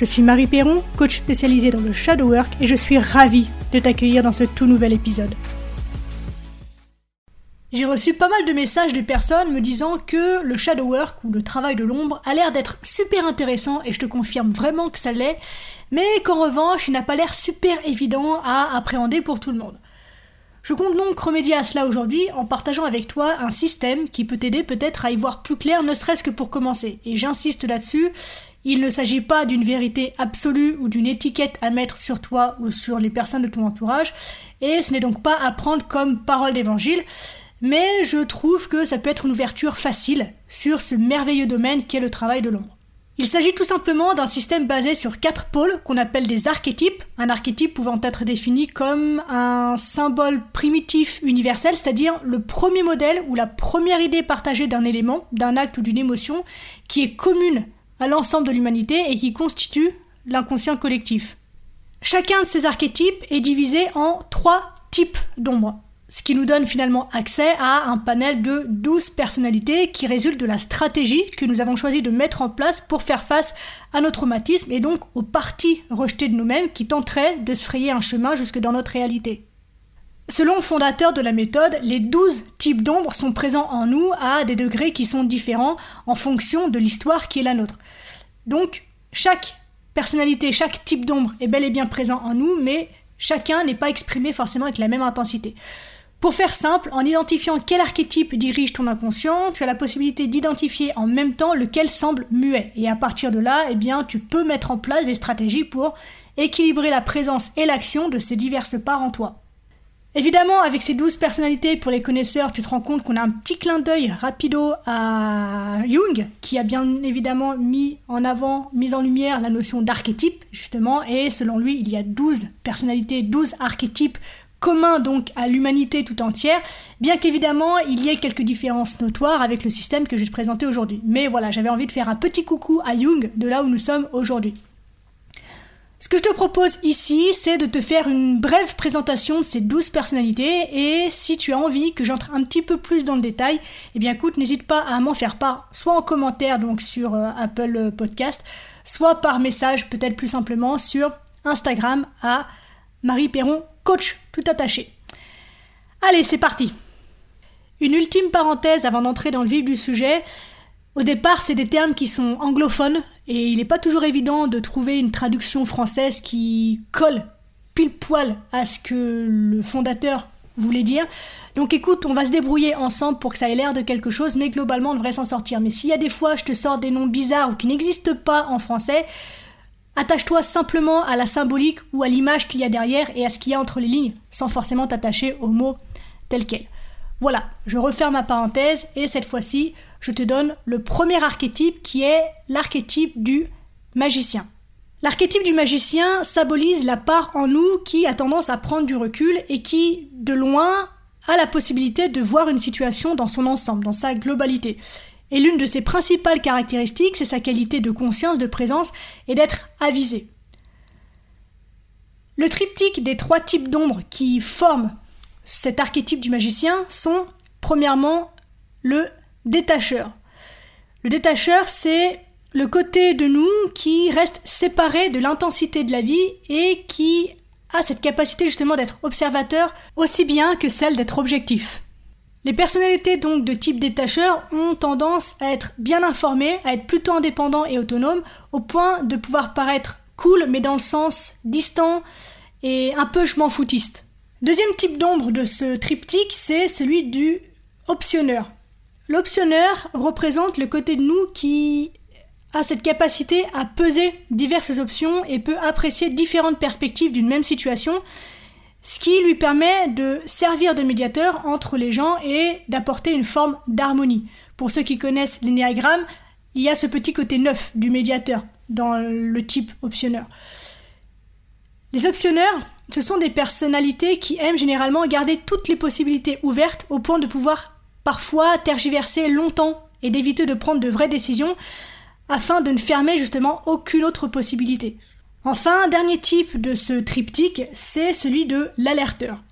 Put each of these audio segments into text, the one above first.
Je suis Marie Perron, coach spécialisée dans le shadow work et je suis ravie de t'accueillir dans ce tout nouvel épisode. J'ai reçu pas mal de messages de personnes me disant que le shadow work ou le travail de l'ombre a l'air d'être super intéressant et je te confirme vraiment que ça l'est, mais qu'en revanche il n'a pas l'air super évident à appréhender pour tout le monde. Je compte donc remédier à cela aujourd'hui en partageant avec toi un système qui peut t'aider peut-être à y voir plus clair, ne serait-ce que pour commencer. Et j'insiste là-dessus, il ne s'agit pas d'une vérité absolue ou d'une étiquette à mettre sur toi ou sur les personnes de ton entourage, et ce n'est donc pas à prendre comme parole d'évangile, mais je trouve que ça peut être une ouverture facile sur ce merveilleux domaine qu'est le travail de l'ombre. Il s'agit tout simplement d'un système basé sur quatre pôles qu'on appelle des archétypes, un archétype pouvant être défini comme un symbole primitif universel, c'est-à-dire le premier modèle ou la première idée partagée d'un élément, d'un acte ou d'une émotion qui est commune à l'ensemble de l'humanité et qui constitue l'inconscient collectif. Chacun de ces archétypes est divisé en trois types d'ombres, ce qui nous donne finalement accès à un panel de 12 personnalités qui résultent de la stratégie que nous avons choisi de mettre en place pour faire face à nos traumatismes et donc aux parties rejetées de nous-mêmes qui tenteraient de se frayer un chemin jusque dans notre réalité. Selon le fondateur de la méthode, les 12 types d'ombres sont présents en nous à des degrés qui sont différents en fonction de l'histoire qui est la nôtre. Donc, chaque personnalité, chaque type d'ombre est bel et bien présent en nous, mais chacun n'est pas exprimé forcément avec la même intensité. Pour faire simple, en identifiant quel archétype dirige ton inconscient, tu as la possibilité d'identifier en même temps lequel semble muet. Et à partir de là, eh bien, tu peux mettre en place des stratégies pour équilibrer la présence et l'action de ces diverses parts en toi. Évidemment, avec ces douze personnalités, pour les connaisseurs, tu te rends compte qu'on a un petit clin d'œil rapido à Jung, qui a bien évidemment mis en avant, mis en lumière la notion d'archétype, justement, et selon lui, il y a douze personnalités, douze archétypes communs donc à l'humanité tout entière, bien qu'évidemment il y ait quelques différences notoires avec le système que je vais te présenter aujourd'hui. Mais voilà, j'avais envie de faire un petit coucou à Jung de là où nous sommes aujourd'hui. Ce que je te propose ici, c'est de te faire une brève présentation de ces 12 personnalités et si tu as envie que j'entre un petit peu plus dans le détail, eh bien écoute, n'hésite pas à m'en faire part, soit en commentaire donc sur euh, Apple Podcast, soit par message peut-être plus simplement sur Instagram à Marie Perron coach tout attaché. Allez, c'est parti. Une ultime parenthèse avant d'entrer dans le vif du sujet. Au départ, c'est des termes qui sont anglophones et il n'est pas toujours évident de trouver une traduction française qui colle pile poil à ce que le fondateur voulait dire. Donc écoute, on va se débrouiller ensemble pour que ça ait l'air de quelque chose, mais globalement on devrait s'en sortir. Mais s'il y a des fois je te sors des noms bizarres ou qui n'existent pas en français, attache-toi simplement à la symbolique ou à l'image qu'il y a derrière et à ce qu'il y a entre les lignes, sans forcément t'attacher aux mots tels quels. Voilà, je referme ma parenthèse et cette fois-ci, je te donne le premier archétype qui est l'archétype du magicien. L'archétype du magicien symbolise la part en nous qui a tendance à prendre du recul et qui, de loin, a la possibilité de voir une situation dans son ensemble, dans sa globalité. Et l'une de ses principales caractéristiques, c'est sa qualité de conscience, de présence et d'être avisé. Le triptyque des trois types d'ombres qui forment cet archétype du magicien sont, premièrement, le détacheur. Le détacheur, c'est le côté de nous qui reste séparé de l'intensité de la vie et qui a cette capacité justement d'être observateur aussi bien que celle d'être objectif. Les personnalités donc de type détacheur ont tendance à être bien informées, à être plutôt indépendants et autonomes, au point de pouvoir paraître cool, mais dans le sens distant et un peu je m'en foutiste. Deuxième type d'ombre de ce triptyque, c'est celui du optionneur. L'optionneur représente le côté de nous qui a cette capacité à peser diverses options et peut apprécier différentes perspectives d'une même situation, ce qui lui permet de servir de médiateur entre les gens et d'apporter une forme d'harmonie. Pour ceux qui connaissent l'énéagramme, il y a ce petit côté neuf du médiateur dans le type optionneur. Les optionneurs ce sont des personnalités qui aiment généralement garder toutes les possibilités ouvertes au point de pouvoir parfois tergiverser longtemps et d'éviter de prendre de vraies décisions afin de ne fermer justement aucune autre possibilité. Enfin, dernier type de ce triptyque, c'est celui de l'alerteur,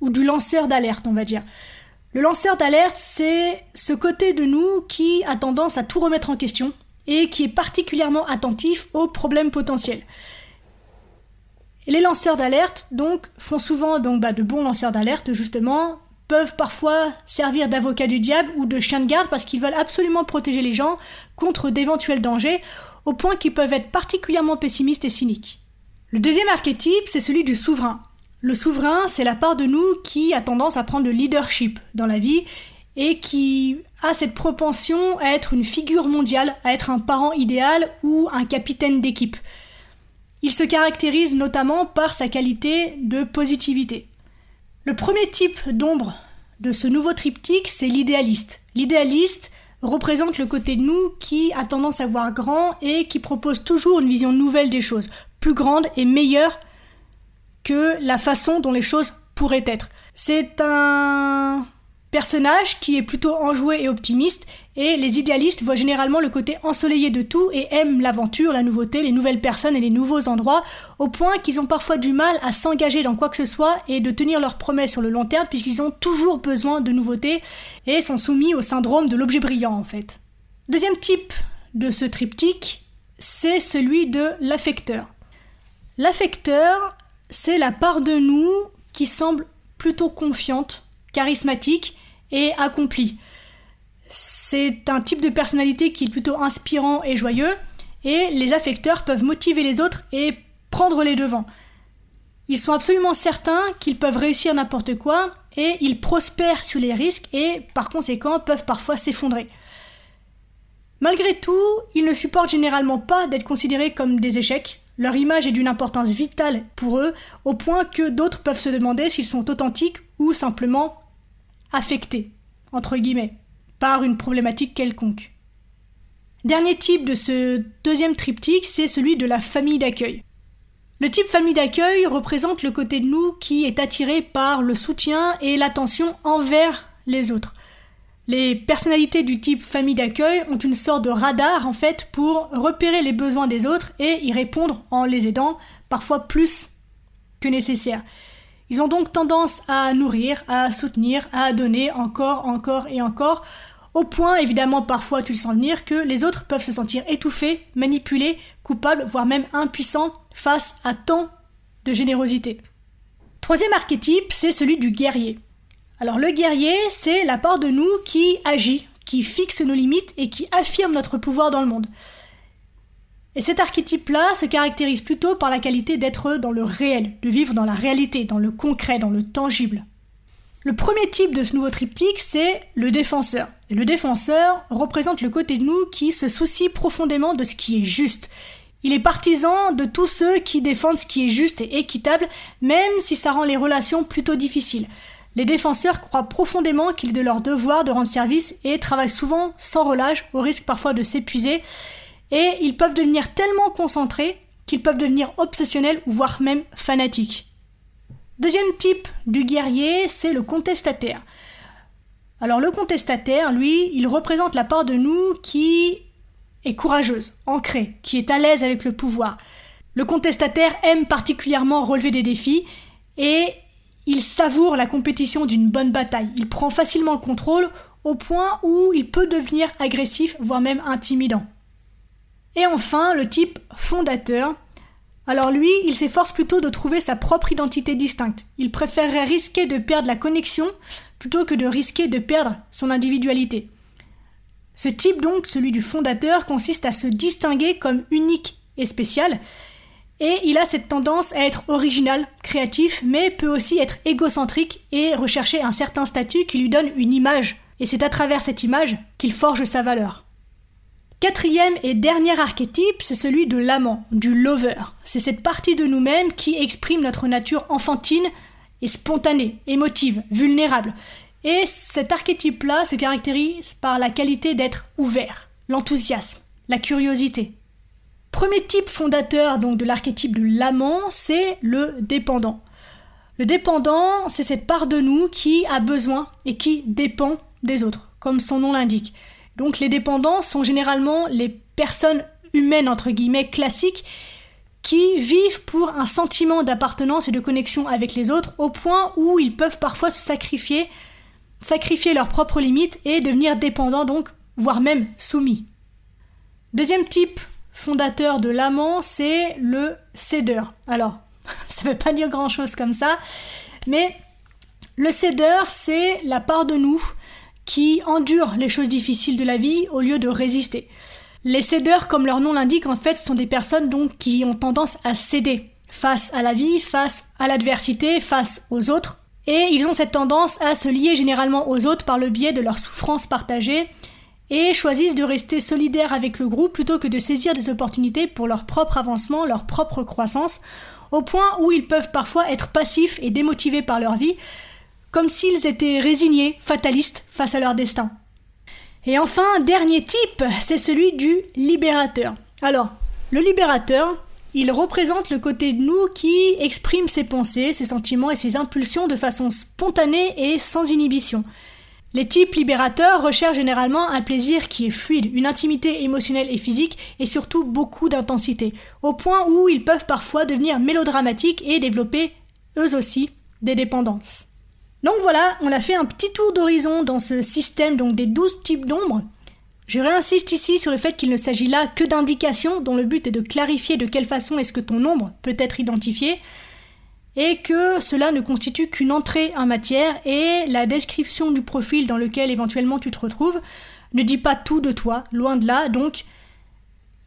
ou du lanceur d'alerte, on va dire. Le lanceur d'alerte, c'est ce côté de nous qui a tendance à tout remettre en question et qui est particulièrement attentif aux problèmes potentiels. Et les lanceurs d'alerte, donc, font souvent donc, bah, de bons lanceurs d'alerte, justement, peuvent parfois servir d'avocat du diable ou de chien de garde parce qu'ils veulent absolument protéger les gens contre d'éventuels dangers, au point qu'ils peuvent être particulièrement pessimistes et cyniques. Le deuxième archétype, c'est celui du souverain. Le souverain, c'est la part de nous qui a tendance à prendre le leadership dans la vie et qui a cette propension à être une figure mondiale, à être un parent idéal ou un capitaine d'équipe. Il se caractérise notamment par sa qualité de positivité. Le premier type d'ombre de ce nouveau triptyque, c'est l'idéaliste. L'idéaliste représente le côté de nous qui a tendance à voir grand et qui propose toujours une vision nouvelle des choses, plus grande et meilleure que la façon dont les choses pourraient être. C'est un personnage qui est plutôt enjoué et optimiste, et les idéalistes voient généralement le côté ensoleillé de tout et aiment l'aventure, la nouveauté, les nouvelles personnes et les nouveaux endroits, au point qu'ils ont parfois du mal à s'engager dans quoi que ce soit et de tenir leurs promesses sur le long terme puisqu'ils ont toujours besoin de nouveautés et sont soumis au syndrome de l'objet brillant en fait. Deuxième type de ce triptyque, c'est celui de l'affecteur. L'affecteur, c'est la part de nous qui semble plutôt confiante, charismatique et accomplie. C'est un type de personnalité qui est plutôt inspirant et joyeux, et les affecteurs peuvent motiver les autres et prendre les devants. Ils sont absolument certains qu'ils peuvent réussir n'importe quoi, et ils prospèrent sur les risques et par conséquent peuvent parfois s'effondrer. Malgré tout, ils ne supportent généralement pas d'être considérés comme des échecs. Leur image est d'une importance vitale pour eux, au point que d'autres peuvent se demander s'ils sont authentiques ou simplement affectés, entre guillemets, par une problématique quelconque. Dernier type de ce deuxième triptyque, c'est celui de la famille d'accueil. Le type famille d'accueil représente le côté de nous qui est attiré par le soutien et l'attention envers les autres. Les personnalités du type famille d'accueil ont une sorte de radar en fait pour repérer les besoins des autres et y répondre en les aidant, parfois plus que nécessaire. Ils ont donc tendance à nourrir, à soutenir, à donner encore, encore et encore, au point évidemment parfois tu le sens venir que les autres peuvent se sentir étouffés, manipulés, coupables, voire même impuissants face à tant de générosité. Troisième archétype, c'est celui du guerrier. Alors le guerrier, c'est la part de nous qui agit, qui fixe nos limites et qui affirme notre pouvoir dans le monde. Et cet archétype-là se caractérise plutôt par la qualité d'être dans le réel, de vivre dans la réalité, dans le concret, dans le tangible. Le premier type de ce nouveau triptyque, c'est le défenseur. Le défenseur représente le côté de nous qui se soucie profondément de ce qui est juste. Il est partisan de tous ceux qui défendent ce qui est juste et équitable, même si ça rend les relations plutôt difficiles. Les défenseurs croient profondément qu'il est de leur devoir de rendre service et travaillent souvent sans relâche, au risque parfois de s'épuiser, et ils peuvent devenir tellement concentrés qu'ils peuvent devenir obsessionnels voire même fanatiques. Deuxième type du guerrier, c'est le contestataire. Alors le contestataire, lui, il représente la part de nous qui est courageuse, ancrée, qui est à l'aise avec le pouvoir. Le contestataire aime particulièrement relever des défis et il savoure la compétition d'une bonne bataille. Il prend facilement le contrôle au point où il peut devenir agressif, voire même intimidant. Et enfin, le type fondateur. Alors lui, il s'efforce plutôt de trouver sa propre identité distincte. Il préférerait risquer de perdre la connexion plutôt que de risquer de perdre son individualité. Ce type donc, celui du fondateur, consiste à se distinguer comme unique et spécial, et il a cette tendance à être original, créatif, mais peut aussi être égocentrique et rechercher un certain statut qui lui donne une image, et c'est à travers cette image qu'il forge sa valeur. Quatrième et dernier archétype, c'est celui de l'amant, du lover. C'est cette partie de nous-mêmes qui exprime notre nature enfantine et spontanée, émotive, vulnérable. Et cet archétype-là se caractérise par la qualité d'être ouvert, l'enthousiasme, la curiosité. Premier type fondateur donc de l'archétype de l'amant, c'est le dépendant. Le dépendant, c'est cette part de nous qui a besoin et qui dépend des autres, comme son nom l'indique. Donc les dépendants sont généralement les personnes humaines entre guillemets classiques qui vivent pour un sentiment d'appartenance et de connexion avec les autres au point où ils peuvent parfois se sacrifier, sacrifier leurs propres limites et devenir dépendants donc, voire même soumis. Deuxième type fondateur de l'amant, c'est le cédeur. Alors, ça ne veut pas dire grand chose comme ça, mais le cédeur, c'est la part de nous qui endure les choses difficiles de la vie au lieu de résister. Les cédeurs, comme leur nom l'indique, en fait, sont des personnes qui ont tendance à céder face à la vie, face à l'adversité, face aux autres. Et ils ont cette tendance à se lier généralement aux autres par le biais de leur souffrance partagée et choisissent de rester solidaires avec le groupe plutôt que de saisir des opportunités pour leur propre avancement, leur propre croissance, au point où ils peuvent parfois être passifs et démotivés par leur vie, comme s'ils étaient résignés, fatalistes face à leur destin. Et enfin, dernier type, c'est celui du libérateur. Alors, le libérateur, il représente le côté de nous qui exprime ses pensées, ses sentiments et ses impulsions de façon spontanée et sans inhibition. Les types libérateurs recherchent généralement un plaisir qui est fluide, une intimité émotionnelle et physique et surtout beaucoup d'intensité, au point où ils peuvent parfois devenir mélodramatiques et développer, eux aussi, des dépendances. Donc voilà, on a fait un petit tour d'horizon dans ce système donc des 12 types d'ombres. Je réinsiste ici sur le fait qu'il ne s'agit là que d'indications dont le but est de clarifier de quelle façon est-ce que ton ombre peut être identifiée et que cela ne constitue qu'une entrée en matière et la description du profil dans lequel éventuellement tu te retrouves ne dit pas tout de toi, loin de là, donc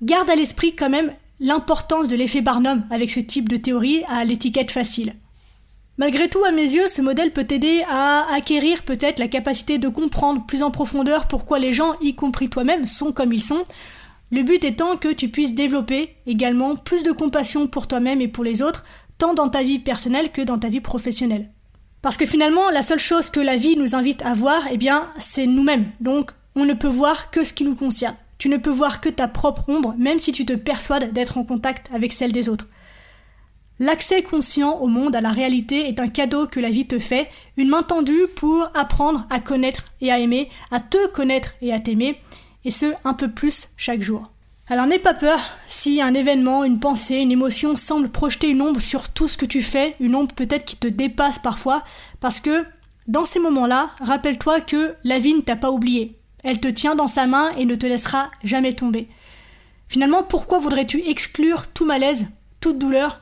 garde à l'esprit quand même l'importance de l'effet Barnum avec ce type de théorie à l'étiquette facile. Malgré tout, à mes yeux, ce modèle peut t'aider à acquérir peut-être la capacité de comprendre plus en profondeur pourquoi les gens, y compris toi-même, sont comme ils sont. Le but étant que tu puisses développer également plus de compassion pour toi-même et pour les autres, tant dans ta vie personnelle que dans ta vie professionnelle. Parce que finalement, la seule chose que la vie nous invite à voir, eh bien, c'est nous-mêmes. Donc, on ne peut voir que ce qui nous concerne. Tu ne peux voir que ta propre ombre, même si tu te persuades d'être en contact avec celle des autres. L'accès conscient au monde, à la réalité, est un cadeau que la vie te fait, une main tendue pour apprendre à connaître et à aimer, à te connaître et à t'aimer, et ce, un peu plus chaque jour. Alors n'aie pas peur si un événement, une pensée, une émotion semble projeter une ombre sur tout ce que tu fais, une ombre peut-être qui te dépasse parfois, parce que dans ces moments-là, rappelle-toi que la vie ne t'a pas oublié. Elle te tient dans sa main et ne te laissera jamais tomber. Finalement, pourquoi voudrais-tu exclure tout malaise, toute douleur,